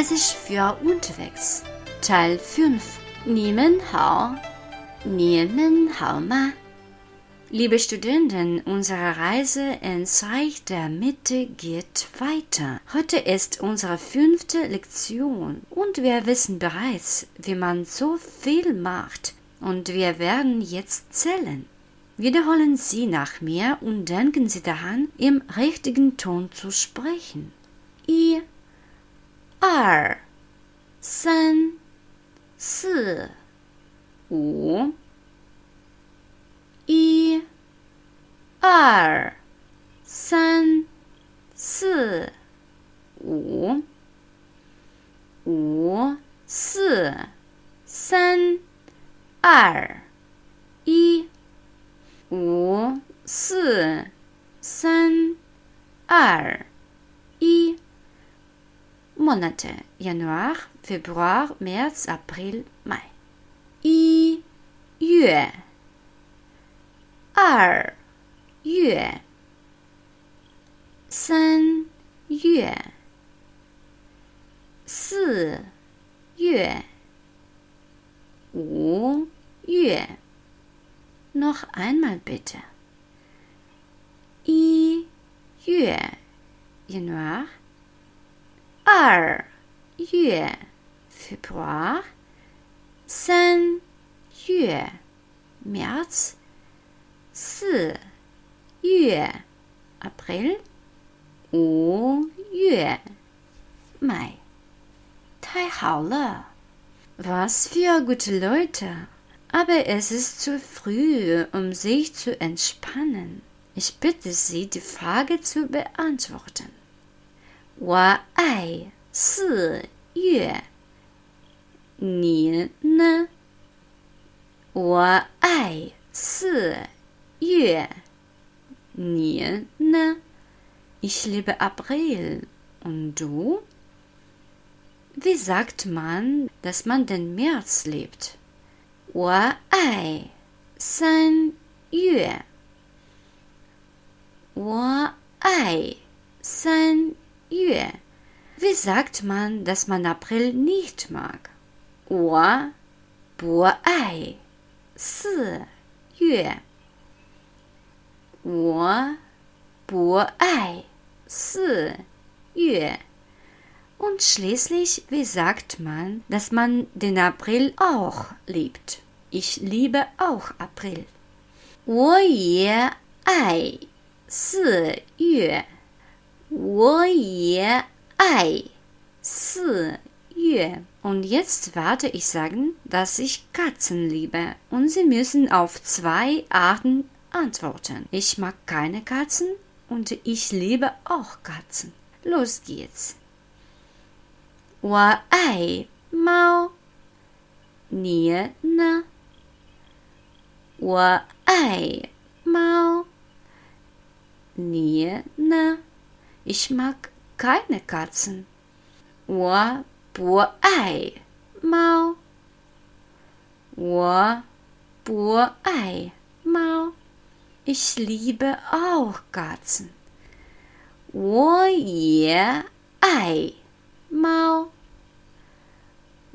Chinesisch für unterwegs. Teil 5. Nimen hao. Nimen hao ma. Liebe Studenten, unsere Reise ins Reich der Mitte geht weiter. Heute ist unsere fünfte Lektion und wir wissen bereits, wie man so viel macht und wir werden jetzt zählen. Wiederholen Sie nach mir und denken Sie daran, im richtigen Ton zu sprechen. I 二、三、四、五，一、二、三、四、五，五、四、三、二、一，五、四、三、二、一。Monate Januar, Februar, März, April, Mai. I Yue. Ar Yue. San Yue. Si Yue. Wu Yue. Noch einmal bitte. I Yue. Januar, 二月 Februar, 三月 März, 四月 April, 五月 Mai. 太好了！Was für gute Leute! Aber es ist zu früh, um sich zu entspannen. Ich bitte Sie, die Frage zu beantworten. 我爱四月，你呢？我爱四月，你呢？Ich liebe April. Und du? Wie sagt man, dass man den März liebt? 我爱三月。我爱三。 Yue. Wie sagt man, dass man April nicht mag? Wo, bo ai, si, yue. Wo, bo ai, si, yue. Und schließlich, wie sagt man, dass man den April auch liebt? Ich liebe auch April. 我也爱四月。 我也爱四月. Und jetzt werde ich sagen, dass ich Katzen liebe. Und Sie müssen auf zwei Arten antworten. Ich mag keine Katzen und ich liebe auch Katzen. Los geht's. 我爱猫，你呢？我爱猫，你呢 ？ich mag keine Katzen. 我不爱猫。我不爱猫。Ich liebe auch Katzen. 我也爱猫。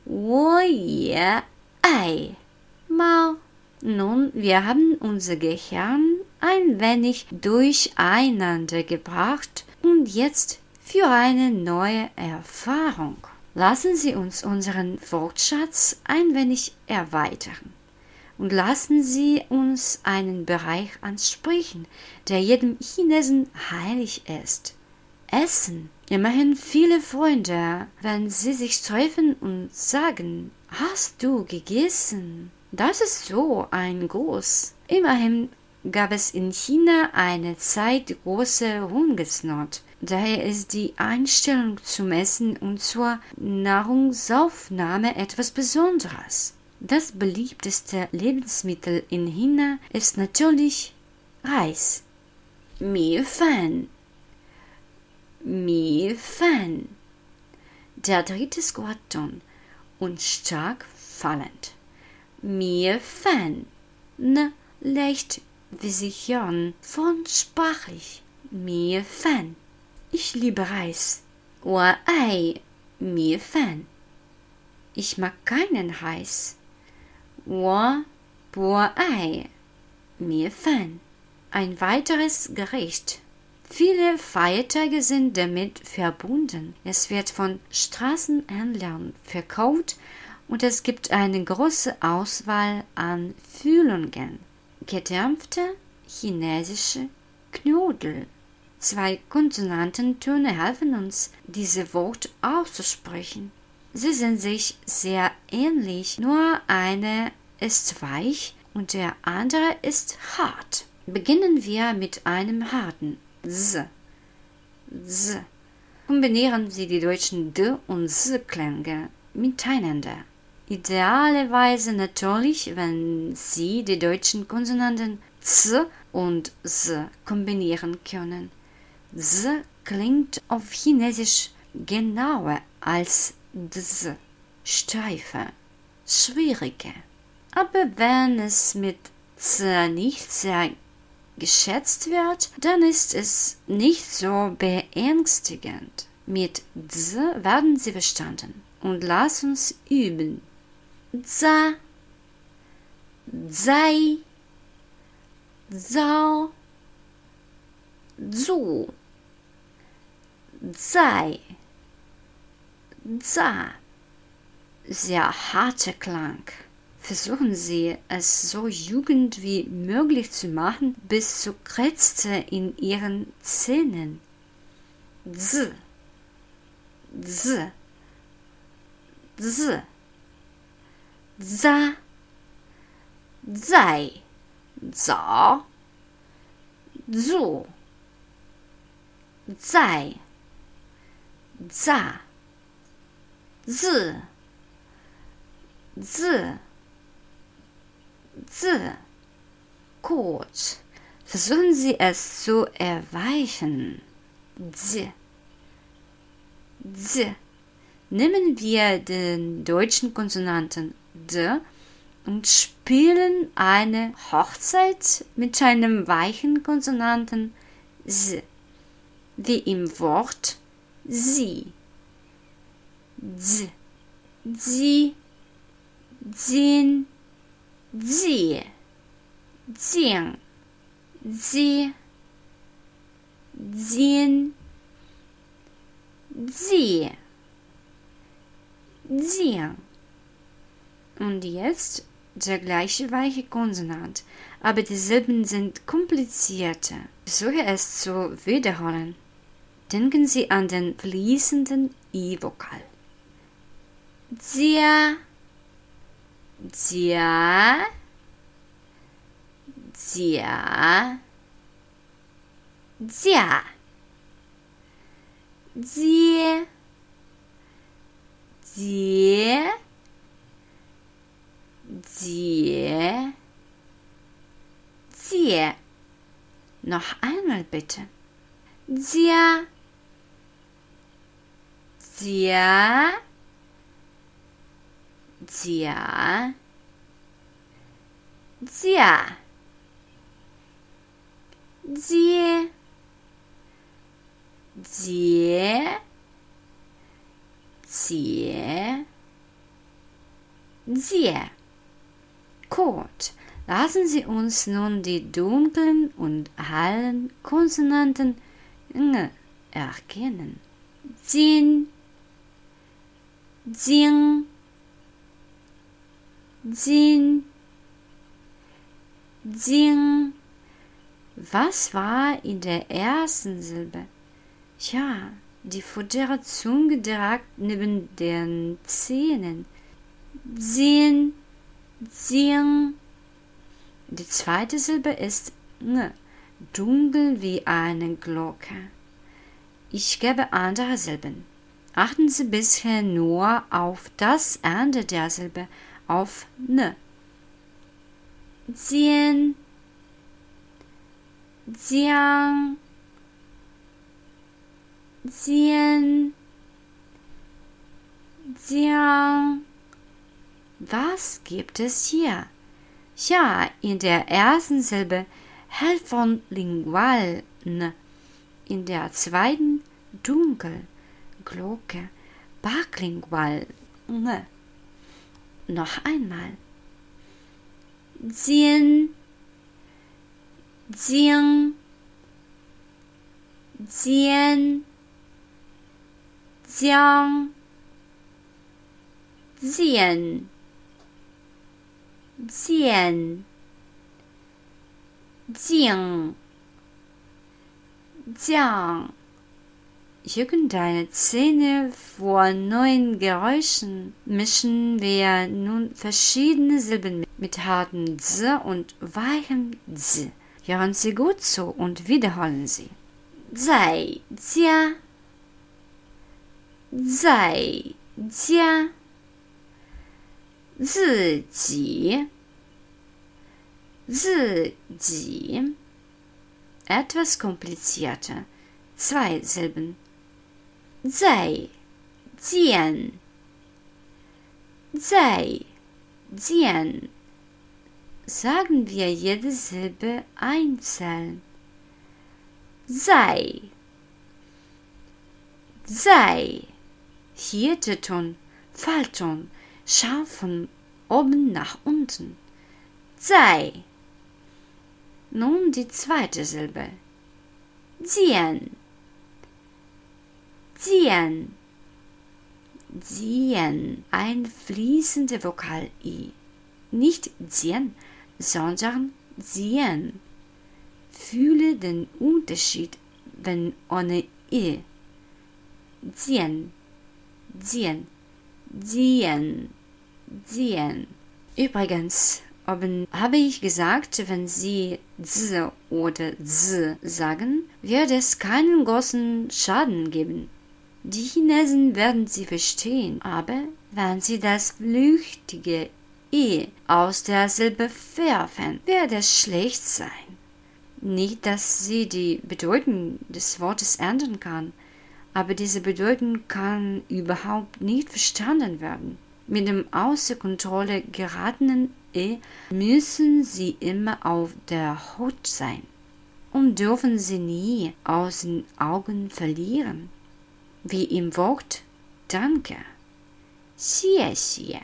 我也爱猫。Nun, wir haben unser Gehirn ein wenig durcheinander gebracht und jetzt für eine neue Erfahrung. Lassen Sie uns unseren Wortschatz ein wenig erweitern und lassen Sie uns einen Bereich ansprechen, der jedem Chinesen heilig ist. Essen. Immerhin viele Freunde, wenn sie sich treffen und sagen, hast du gegessen? Das ist so ein Gruß. Immerhin gab es in China eine Zeit große Hungersnot. Daher ist die Einstellung zum Essen und zur Nahrungsaufnahme etwas Besonderes. Das beliebteste Lebensmittel in China ist natürlich Reis. Mi Fan. Mi Fan. Der dritte Squatton und stark fallend. Mi Fan. Ne, leicht wie Sie hören, von sprachlich mir fan. Ich liebe Reis. Wa ei mir fan. Ich mag keinen Reis. Wa bua ei mir fan. Ein weiteres Gericht. Viele Feiertage sind damit verbunden. Es wird von Straßenhändlern verkauft und es gibt eine große Auswahl an Füllungen. Gedämpfte chinesische Knödel. Zwei Konsonantentöne helfen uns, diese Wort auszusprechen. Sie sind sich sehr ähnlich, nur eine ist weich und der andere ist hart. Beginnen wir mit einem harten Z. Z. Kombinieren Sie die deutschen D und Z-Klänge miteinander. Idealerweise natürlich, wenn Sie die deutschen Konsonanten Z und Z kombinieren können. Z klingt auf Chinesisch genauer als dz, steifer, schwieriger. Aber wenn es mit Z nicht sehr geschätzt wird, dann ist es nicht so beängstigend. Mit Z werden Sie verstanden. Und lass uns üben. Za, Zai, Zao, Zu, Zai, Za. Sehr harter Klang. Versuchen Sie, es so jugend wie möglich zu machen, bis zu Krätze in Ihren Zähnen. Z, Z, Z za, 在, za, zu, 在, za, zi, zi, zi. Gut. Versuchen Sie es zu erweichen. Z, z. Nehmen wir den deutschen Konsonanten und spielen eine Hochzeit mit einem weichen Konsonanten S, wie im Wort sie. Z, sie, zin, sie, zing, sie, zin, sie, zing. Und jetzt der gleiche weiche Konsonant, aber die Silben sind komplizierter. Versuche es zu wiederholen. Denken Sie an den fließenden I-Vokal. Zia, Zia, Zia, Zia, Zie, Zie, Zie, Zie. Noch einmal bitte. Zia, Zia, Zia, Zia. Zie, Zie, Zie, Zie. Gut, lassen Sie uns nun die dunklen und hellen Konsonanten ng erkennen. Jin, Jing, Jin, Jing. Was war in der ersten Silbe? Ja, die vordere Zunge direkt neben den Zähnen. Jin, Jing. Die zweite Silbe ist ng, dunkel wie eine Glocke. Ich gebe andere Silben. Achten Sie bisher nur auf das Ende der Silbe, auf n. Jian, Jiang, Jian, Jiang. Was gibt es hier? Ja, in der ersten Silbe hell von lingual in der zweiten dunkel, Glocke, sprachlingual. Ne. Noch einmal. Zien, zien, zien, jiang, sehen, sehen, Jing, Jiang. Irgendeine Szene vor neuen Geräuschen mischen wir nun verschiedene Silben mit harten Z und weichem Z. Hören Sie gut zu und wiederholen Sie. Zai, Jia, Zai, Jia, 自己，自己。Etwas komplizierter. Zwei Silben. Sei, ziehen. Sei, ziehen. Sagen wir jede Silbe einzeln. Sei. Sei. Vierte Ton, Fallton, scharf von oben nach unten. Sei. Nun die zweite Silbe. Ziehen ziehen. Ziehen, ein fließender Vokal I. Nicht ziehen, sondern ziehen. Fühle den Unterschied, wenn ohne I. Ziehen, ziehen, ziehen, ziehen. Übrigens, Oben habe ich gesagt, wenn Sie Z oder Z sagen, wird es keinen großen Schaden geben. Die Chinesen werden sie verstehen, aber wenn sie das flüchtige E aus der Silbe werfen, wird es schlecht sein. Nicht, dass sie die Bedeutung des Wortes ändern kann, aber diese Bedeutung kann überhaupt nicht verstanden werden. Mit dem außer Kontrolle geratenen E müssen sie immer auf der Hut sein und dürfen sie nie aus den Augen verlieren wie im Wort Danke. Xie xie.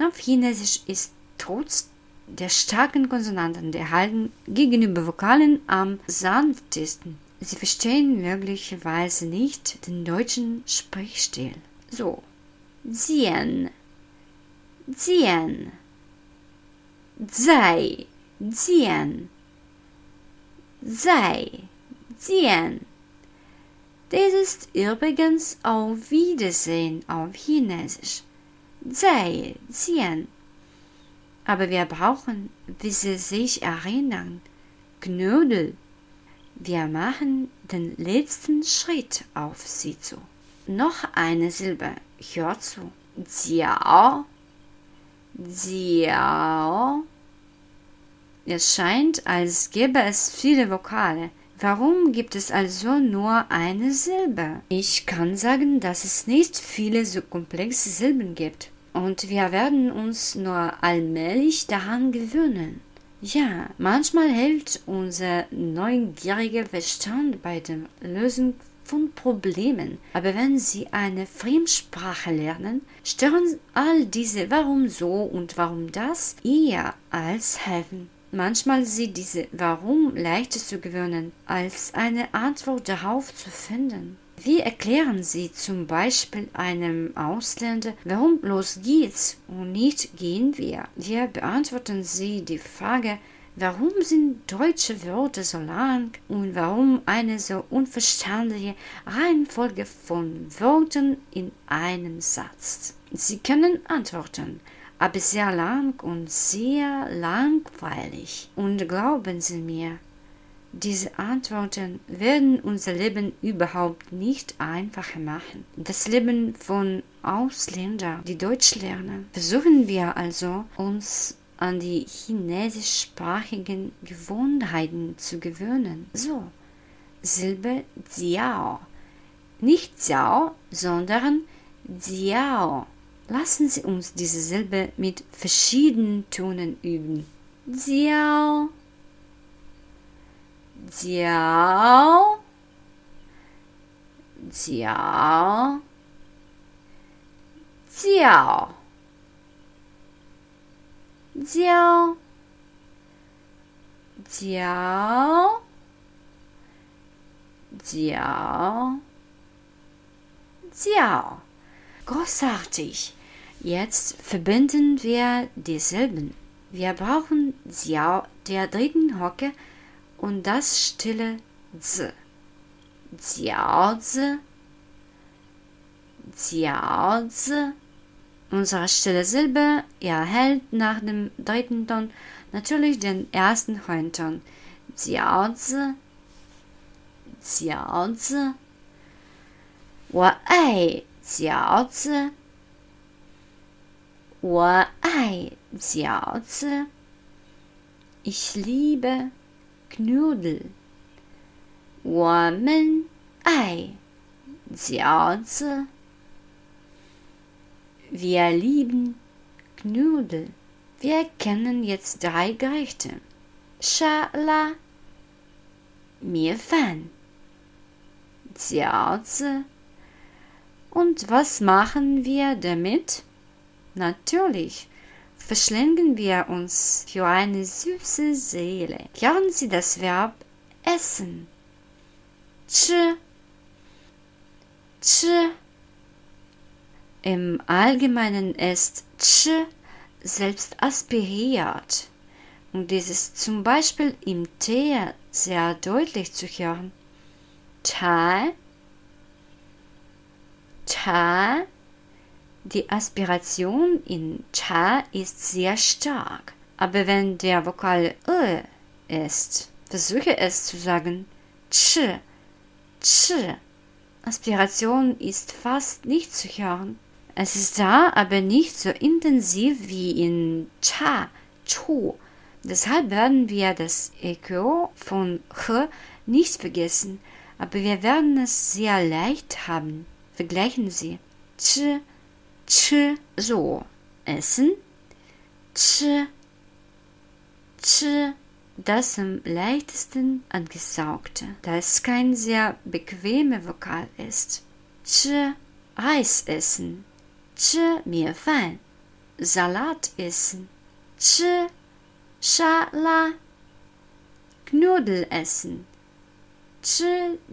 Auf Chinesisch ist trotz der starken Konsonanten der Halten gegenüber Vokalen am sanftesten. Sie verstehen möglicherweise nicht den deutschen Sprechstil. So. Ziehen. Ziehen. Sei. Ziehen. Sei. Ziehen. Dies ist übrigens auf Wiedersehen auf Chinesisch. Sei, ziehen. Aber wir brauchen, wie Sie sich erinnern, Knödel. Wir machen den letzten Schritt auf sie zu. Noch eine Silbe. Hör zu. Jiao. Jiao. Es scheint, als gäbe es viele Vokale. Warum gibt es also nur eine Silbe? Ich kann sagen, dass es nicht viele so komplexe Silben gibt. Und wir werden uns nur allmählich daran gewöhnen. Ja, manchmal hilft unser neugieriger Verstand bei der Lösung von Problemen. Aber wenn Sie eine Fremdsprache lernen, stören all diese Warum so und Warum das eher als helfen. Manchmal sind diese Warum leichter zu gewöhnen, als eine Antwort darauf zu finden. Wie erklären Sie zum Beispiel einem Ausländer, warum los geht's und nicht gehen wir? Wie beantworten Sie die Frage, warum sind deutsche Wörter so lang und warum eine so unverständliche Reihenfolge von Wörtern in einem Satz? Sie können antworten, aber sehr lang und sehr langweilig. Und glauben Sie mir, diese Antworten werden unser Leben überhaupt nicht einfacher machen. Das Leben von Ausländern, die Deutsch lernen. Versuchen wir also, uns an die chinesischsprachigen Gewohnheiten zu gewöhnen. So, Silbe Jiao. Nicht Jiao, sondern Jiao. Lassen Sie uns diese Silbe mit verschiedenen Tönen üben. Jiao. Jiao. Jiao. Jiao. Jiao. Jiao. Jiao. Großartig. Jetzt verbinden wir dieselben. Wir brauchen Jiao der dritten Hocke und das stille Z. Jiaozi, Jiaozi. Unsere stille Silbe erhält nach dem dritten Ton natürlich den ersten Höhenton. Jiaozi, Jiaozi. 我爱饺子，我爱饺子。Ich liebe Knödel. 我们爱饺子。Wir lieben Knödel. Wir kennen jetzt drei Gerichte. Schala, 米饭，饺子。und was machen wir damit? Natürlich verschlingen wir uns für eine süße Seele. Hören Sie das Verb essen. Ch. Ch. Im Allgemeinen ist ch selbst aspiriert. Und dies ist zum Beispiel im Tee sehr deutlich zu hören. Chai Cha. Die Aspiration in Cha ist sehr stark. Aber wenn der Vokal Ö ist, versuche es zu sagen Ch. Ch. Aspiration ist fast nicht zu hören. Es ist da, aber nicht so intensiv wie in Cha, Chu. Deshalb werden wir das Echo von H nicht vergessen, aber wir werden es sehr leicht haben. Vergleichen Sie. Ch, ch, so. Essen. Ch, ch, das am leichtesten angesaugte, da es kein sehr bequemer Vokal ist. Ch, Reis essen. Ch, Meerfan. Salat essen. Ch, Schala. Knödel essen. Ch,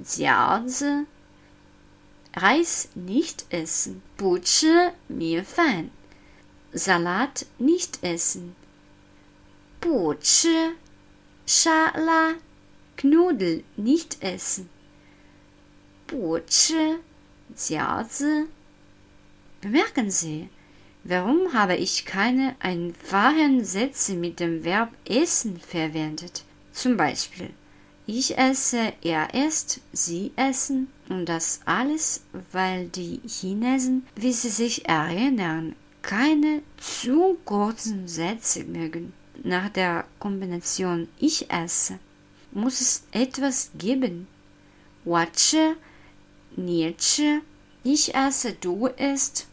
Jiaozi. Reis nicht essen, 不吃米饭. Salat nicht essen, 不吃沙拉. Knudel nicht essen, 不吃饺子. Bemerken Sie, warum habe ich keine einfachen Sätze mit dem Verb essen verwendet? Zum Beispiel ich esse, er isst, sie essen Und das alles, weil die Chinesen, wie sie sich erinnern, keine zu kurzen Sätze mögen. Nach der Kombination ich esse muss es etwas geben. Watsche, Nietzsche, ich esse, du isst.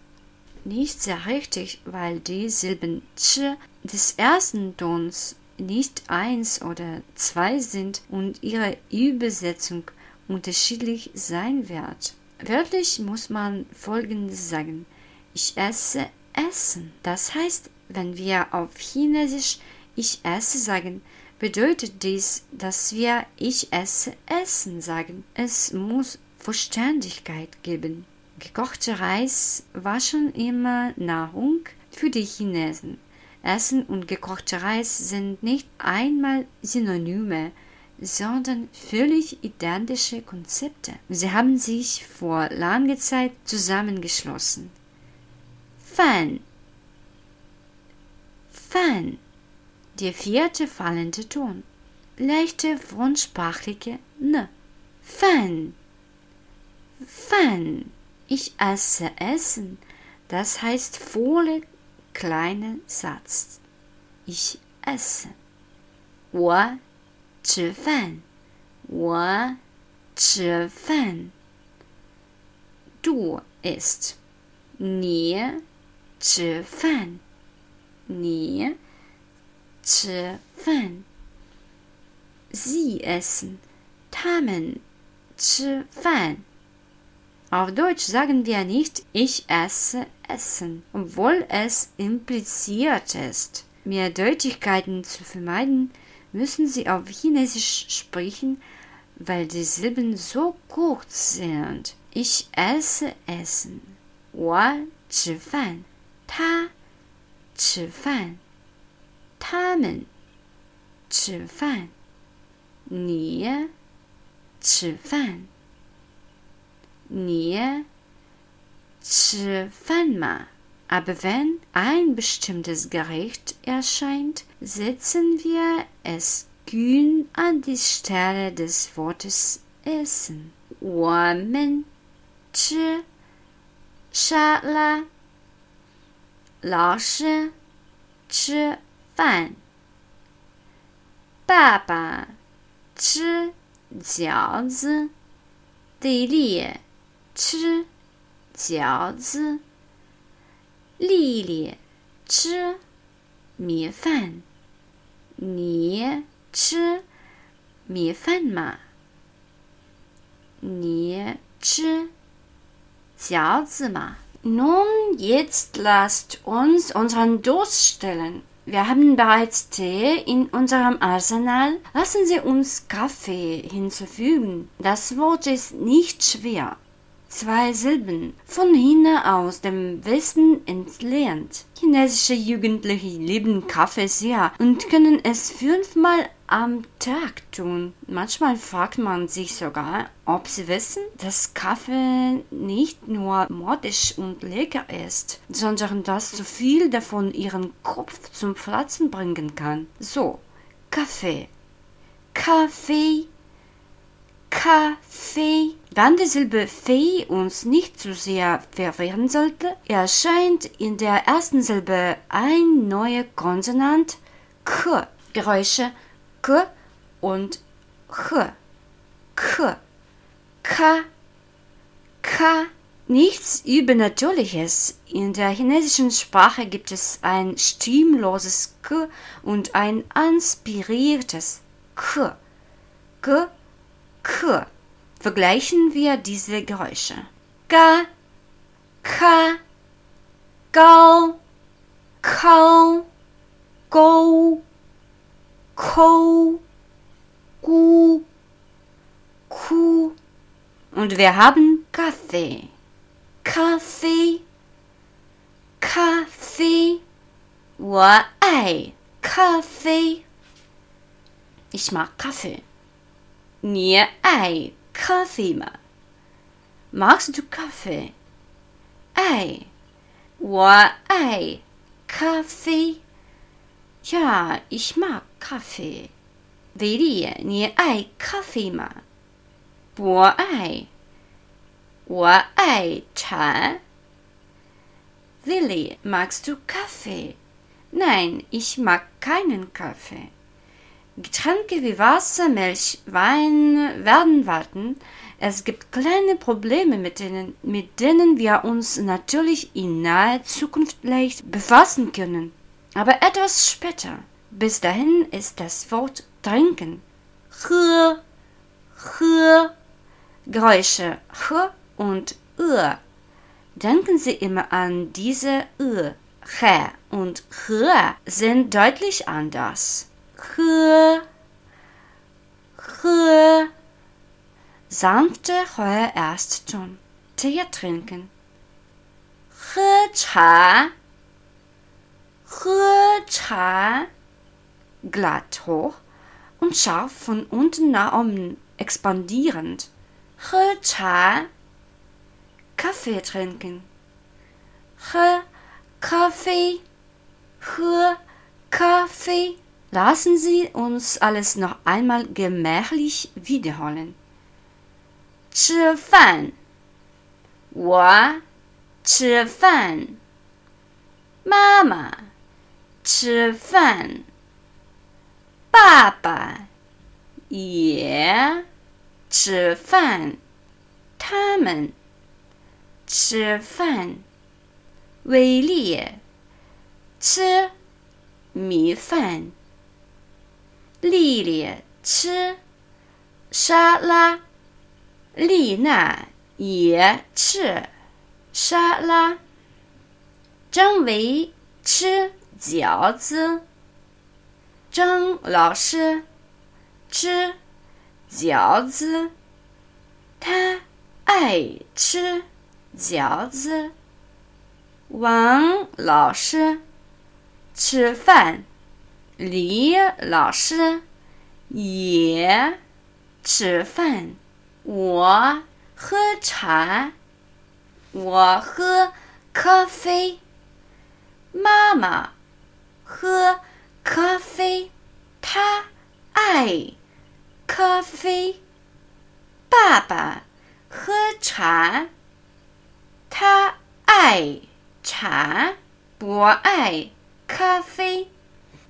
Nicht sehr richtig, weil die Silben tsche des ersten Tons nicht eins oder zwei sind und ihre Übersetzung unterschiedlich sein wird. Wörtlich muss man folgendes sagen. Ich esse Essen. Das heißt, wenn wir auf Chinesisch ich esse sagen, bedeutet dies, dass wir ich esse Essen sagen. Es muss Verständigkeit geben. Gekochter Reis war schon immer Nahrung für die Chinesen. Essen und gekochter Reis sind nicht einmal Synonyme, sondern völlig identische Konzepte. Sie haben sich vor langer Zeit zusammengeschlossen. Fan. Fan. Der vierte fallende Ton. Leichte frontsprachliche N. Fan. Fan. Ich esse Essen. Das heißt volle kleinen Satz. Ich esse. 我吃饭。我吃饭。Du isst. 你吃饭。你吃饭。Sie essen. 他们吃饭。Auf Deutsch sagen wir nicht ich esse essen, obwohl es impliziert ist. Mehrdeutigkeiten zu vermeiden, müssen Sie auf Chinesisch sprechen, weil die Silben so kurz sind. Ich esse Essen. 我吃饭，他吃饭，他们吃饭，你吃饭，你吃饭吗 ？Aber wenn ein bestimmtes Gericht erscheint, setzen wir es kühn an die Stelle des Wortes essen. 我们吃沙拉。老师吃饭。爸爸吃饺子。弟弟吃饺子。 丽丽吃米饭。你吃米饭吗？你吃。饺子嘛。Nun, jetzt lasst uns unseren Durst stillen. Wir haben bereits Tee in unserem Arsenal. Lassen Sie uns Kaffee hinzufügen. Das Wort ist nicht schwer zwei Silben, von China aus dem Westen entlehnt. Chinesische Jugendliche lieben Kaffee sehr und können es fünfmal am Tag tun. Manchmal fragt man sich sogar, ob sie wissen, dass Kaffee nicht nur modisch und lecker ist, sondern dass zu viel davon ihren Kopf zum Platzen bringen kann. So, Kaffee. Kaffee Kaffee. Wenn die Silbe Fee uns nicht zu sehr verwirren sollte, erscheint in der ersten Silbe ein neuer Konsonant K. Geräusche K und H. K. K. K. Nichts Übernatürliches. In der chinesischen Sprache gibt es ein stimmloses K und ein aspiriertes K. K K. Vergleichen wir diese Geräusche. Ga, Ka, Gao, Kau, Go, Ko, Gu, Ku. Und wir haben Kaffee. Kaffee, Kaffee. 我爱咖啡。Ich mag Kaffee. Nie Ei, Kaffee ma. Magst du Kaffee? Ei. Wa Ei, Kaffee. Ja, ich mag Kaffee. Wei nie Ei, Kaffee ma. Bo Ei. Wa Ei, Cha. Willi, magst du Kaffee? Nein, ich mag keinen Kaffee. Getränke wie Wasser, Milch, Wein werden warten. Es gibt kleine Probleme, mit denen, mit denen wir uns natürlich in naher Zukunft leicht befassen können. Aber etwas später. Bis dahin ist das Wort trinken. H, H, Geräusche H und Ö. Denken Sie immer an diese Ö. H und H sind deutlich anders. Höhe, Höhe. Sanfte heuer erst Ton. Tee trinken. He cha. He cha. Glatt hoch und scharf von unten nach oben expandierend. He cha. Kaffee trinken. He Kaffee. He Kaffee. Lassen Sie uns alles noch einmal gemächlich wiederholen. 吃饭，我吃饭。妈妈吃饭，爸爸也吃饭，他们吃饭。威力吃米饭。 丽丽吃沙拉，丽娜也吃沙拉。张维吃饺子。张老师吃饺子，他爱吃饺子。王老师吃饭，李老师也吃饭。我喝茶，我喝咖啡。妈妈喝咖啡，她爱咖啡。爸爸喝茶，他爱。茶, Boei, Kaffee.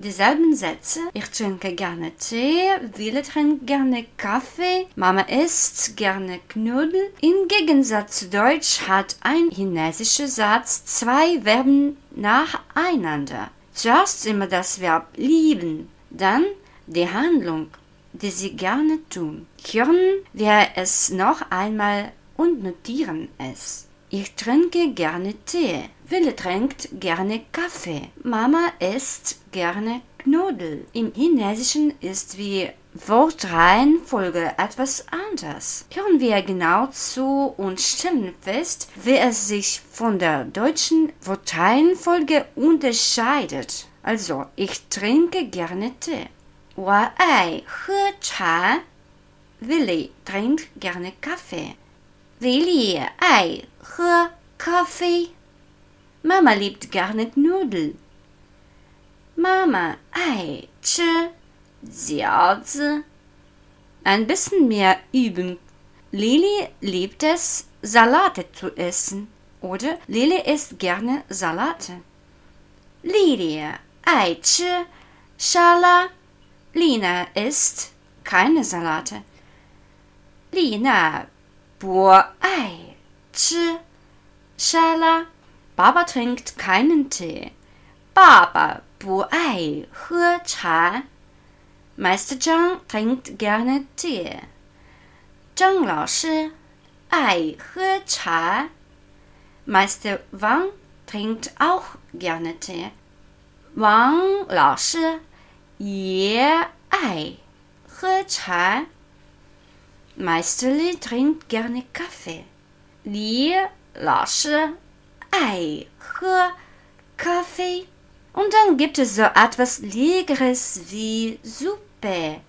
Dieselben Sätze. Ich trinke gerne Tee, Wille trinkt gerne Kaffee, Mama isst gerne Knödel. Im Gegensatz zu Deutsch hat ein chinesischer Satz zwei Verben nacheinander. Zuerst immer das Verb lieben, dann die Handlung, die sie gerne tun. Hören wir es noch einmal und notieren es. Ich trinke gerne Tee. Wille trinkt gerne Kaffee. Mama isst gerne Knödel. Im Chinesischen ist wie Wortreihenfolge etwas anders. Hören wir genau zu und stellen fest, wie es sich von der deutschen Wortreihenfolge unterscheidet. Also, ich trinke gerne Tee. 我爱喝茶。Willi trinkt gerne Kaffee. Willi Ei, hör, Kaffee. Mama liebt gar nicht Nudeln. Mama Ei, Tschö, Jiaozi. Ein bisschen mehr üben. Lili liebt es, Salate zu essen. Oder Lili isst gerne Salate. Lili Ei, Tschö, Schala. Lina isst keine Salate. Lina 不爱吃沙拉。Baba trinkt keinen Tee. Baba 不爱喝茶。Mr. Zhang trinkt gerne Tee. Zhang 老师爱喝茶。Mr. Wang trinkt auch gerne Tee. Wang 老师也爱喝茶。Meisterli trinkt gerne Kaffee. Li Lasche Ei He Kaffee. Und dann gibt es so etwas Leckeres wie Suppe.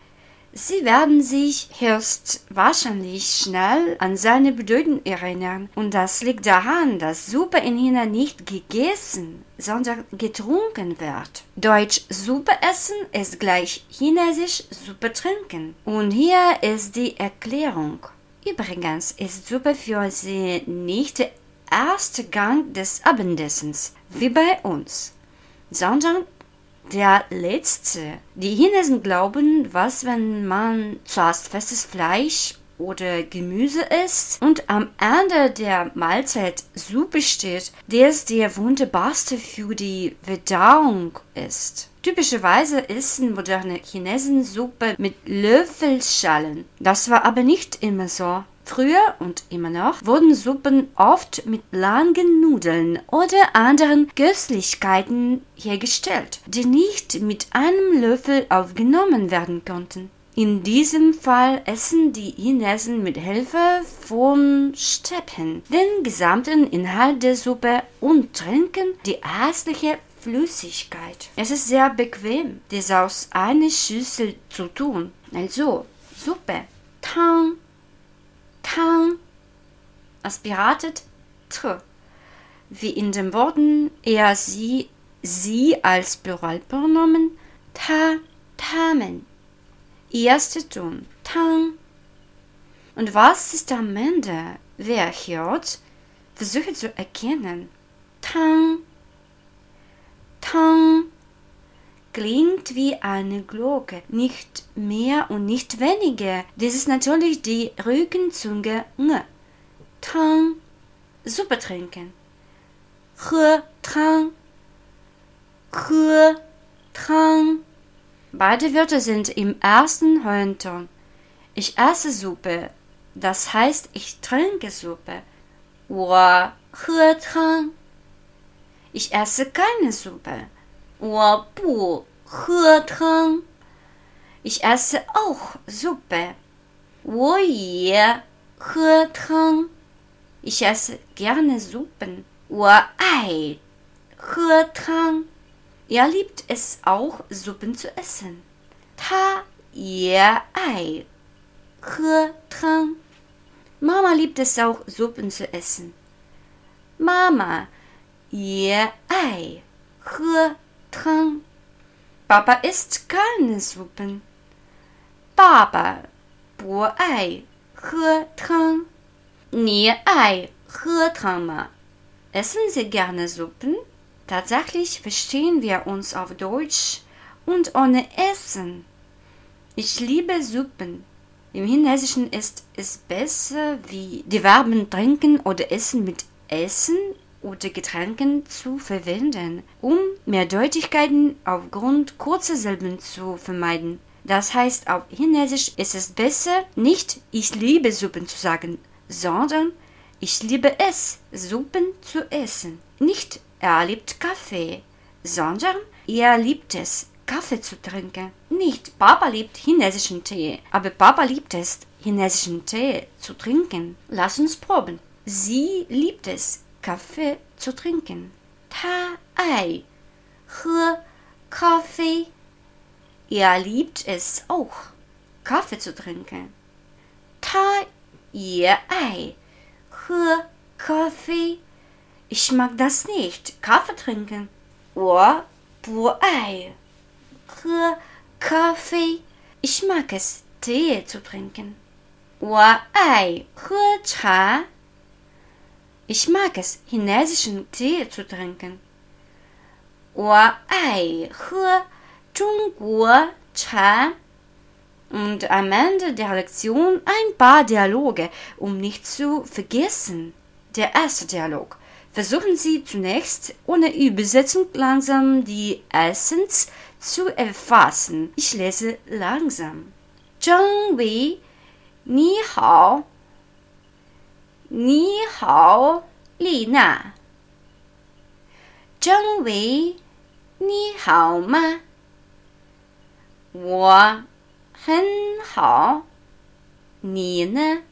Sie werden sich höchstwahrscheinlich schnell an seine Bedeutung erinnern. Und das liegt daran, dass Suppe in China nicht gegessen, sondern getrunken wird. Deutsch Suppe essen ist gleich Chinesisch Suppe trinken. Und hier ist die Erklärung. Übrigens ist Suppe für sie nicht der erste Gang des Abendessens, wie bei uns, sondern der letzte. Die Chinesen glauben, was, wenn man zuerst festes Fleisch oder Gemüse isst und am Ende der Mahlzeit Suppe steht, der es der wunderbarste für die Verdauung ist. Typischerweise essen moderne Chinesen Suppe mit Löffelschalen. Das war aber nicht immer so. Früher und immer noch wurden Suppen oft mit langen Nudeln oder anderen Köstlichkeiten hergestellt, die nicht mit einem Löffel aufgenommen werden konnten. In diesem Fall essen die Chinesen mit Hilfe von Stäbchen den gesamten Inhalt der Suppe und trinken die restliche Flüssigkeit. Es ist sehr bequem, das aus einer Schüssel zu tun. Also Suppe, Tang, Tang, aspiratet tr, wie in den Worten er sie, sie als Pluralpronomen ta, tamen. Erste Ton, tang. Und was ist am Ende? Wer hört? Versuche zu erkennen. Tang, tang klingt wie eine Glocke, nicht mehr und nicht weniger. Das ist natürlich die Rückenzunge ng. Tang, Suppe trinken. He, tang, he, tang. Beide Wörter sind im ersten Höhenton. Ich esse Suppe. Das heißt, ich trinke Suppe. Ich esse keine Suppe. 我不喝汤. Ich esse auch Suppe. 我也喝汤. Ich esse gerne Suppen. 我爱喝汤. Er liebt es auch, Suppen zu essen. 他也爱喝汤. Mama liebt es auch, Suppen zu essen. Mama 也爱喝汤. Train. Baba isst keine Suppen. Papa, Bo Ei, He Train. Nie Ei, He Essen Sie gerne Suppen? Tatsächlich verstehen wir uns auf Deutsch und ohne Essen. Ich liebe Suppen. Im Chinesischen ist es besser, wie die Verben trinken oder essen mit Essen oder Getränken zu verwenden, um Mehrdeutigkeiten aufgrund kurzer Silben zu vermeiden. Das heißt, auf Chinesisch ist es besser, nicht ich liebe Suppen zu sagen, sondern ich liebe es, Suppen zu essen. Nicht er liebt Kaffee, sondern er liebt es, Kaffee zu trinken. Nicht Papa liebt chinesischen Tee, aber Papa liebt es, chinesischen Tee zu trinken. Lass uns proben. Sie liebt es, Kaffee zu trinken. Ta ai, he, Kaffee. Er liebt es auch, Kaffee zu trinken. Ta ye ai, he, Kaffee. Ich mag das nicht, Kaffee trinken. 我不爱喝咖啡. Ich mag es, Tee zu trinken. 我爱喝茶. Ich mag es, chinesischen Tee zu trinken. 我爱喝中国茶. Und am Ende der Lektion ein paar Dialoge, um nicht zu vergessen. Der erste Dialog. Versuchen Sie zunächst ohne Übersetzung langsam die Essenz zu erfassen. Ich lese langsam. Zheng Wei, Ni Hao. 你好，丽娜。张伟，你好吗？我很好。你呢？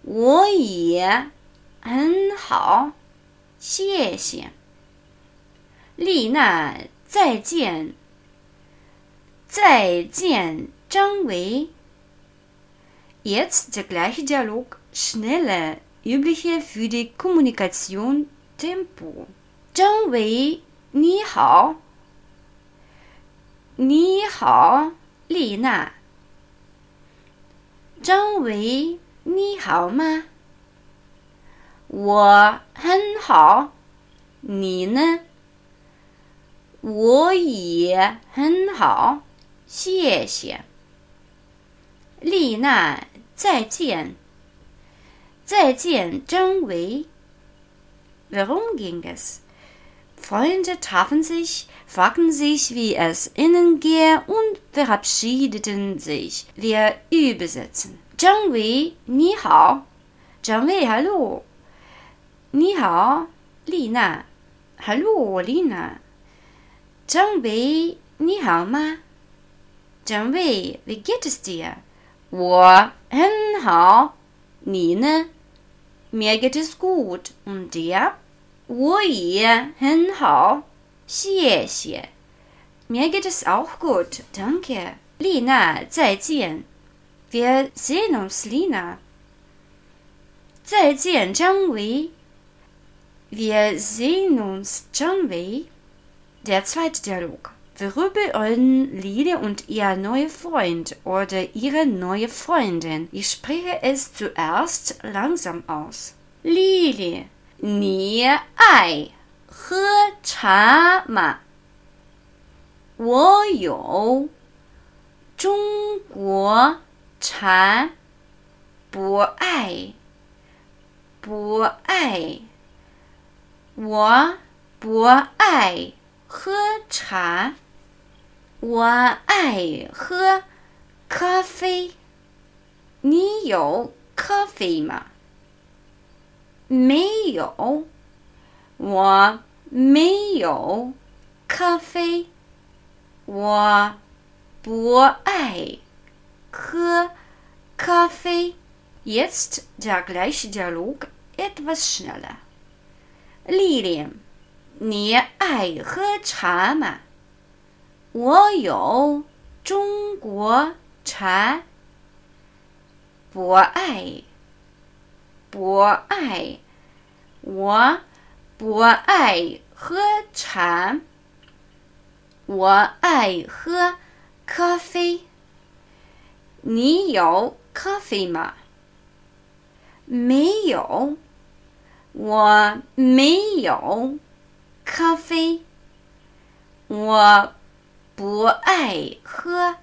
我也很好。谢谢，丽娜，再见。再见，张伟。Schnelle übliche für die Kommunikation Tempo. 张维，你好。你好，丽娜。张维，你好吗？我很好，你呢？我也很好，谢谢。丽娜，再见。再见，张维。Warum ging es? Freunde trafen sich, fragten sich, wie es ihnen gehe und verabschiedeten sich. Wir übersetzen. Zhang Wei, ni hao. Zhang Wei, hallo. Ni hao, Lina. Hallo, Lina. Zhang Wei, ni hao ma? Zhang Wei, wie geht es dir? 我很好，你呢 ？Mir geht es gut. Und dir? 我也很好，谢谢。Mir geht es auch gut, danke. Lina, 再见。Wir sehen uns, Lina. 再见，张维。Wir sehen uns, John Wei. Der zweite Dialog. Worüber reden Lili und ihr neuer Freund oder ihre neue Freundin? Ich spreche es zuerst langsam aus. Lili. 你爱喝茶吗？我有中国茶，不爱，不爱，我不爱喝茶， 我爱喝咖啡。你有咖啡吗？没有，我没有咖啡。我不爱喝咖啡。Jetzt der gleiche Dialog etwas schneller. Lilian, 你爱喝茶吗？我有中国茶。不爱，不爱，我不爱喝茶。我爱喝咖啡。你有咖啡吗？没有，我没有咖啡。我不爱喝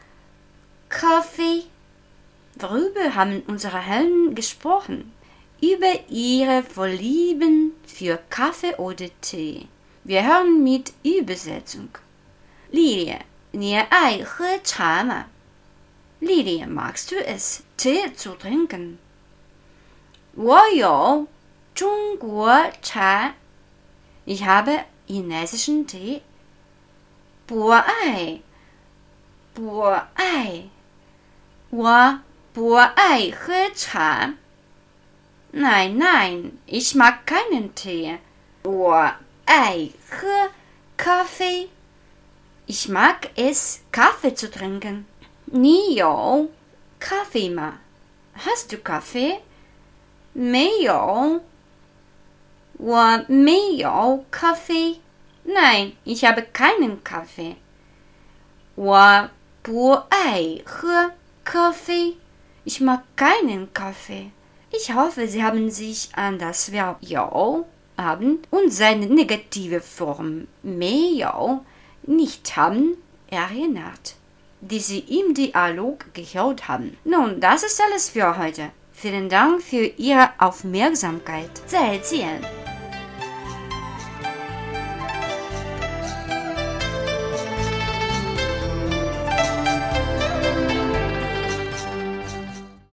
咖啡。Worüber haben unsere Helden gesprochen? Über ihre Vorlieben für Kaffee oder Tee. Wir hören mit Übersetzung. Lilie, 你爱喝茶吗？Lilie, magst du es, Tee zu trinken? 我有中国茶。Ich habe chinesischen Tee. 不爱，不爱，我不爱喝茶。Nein, nein, ich mag keinen Tee. 我爱喝咖啡。Ich mag es, Kaffee zu trinken. 你有咖啡吗？Hast du Kaffee? 没有，我没有咖啡。 Nein, ich habe keinen Kaffee. 我不爱喝咖啡。Ich mag keinen Kaffee. Ich hoffe, Sie haben sich an das Verb 有 haben und seine negative Form 没有 nicht haben erinnert, die Sie im Dialog gehört haben. Nun, das ist alles für heute. Vielen Dank für Ihre Aufmerksamkeit. 再见。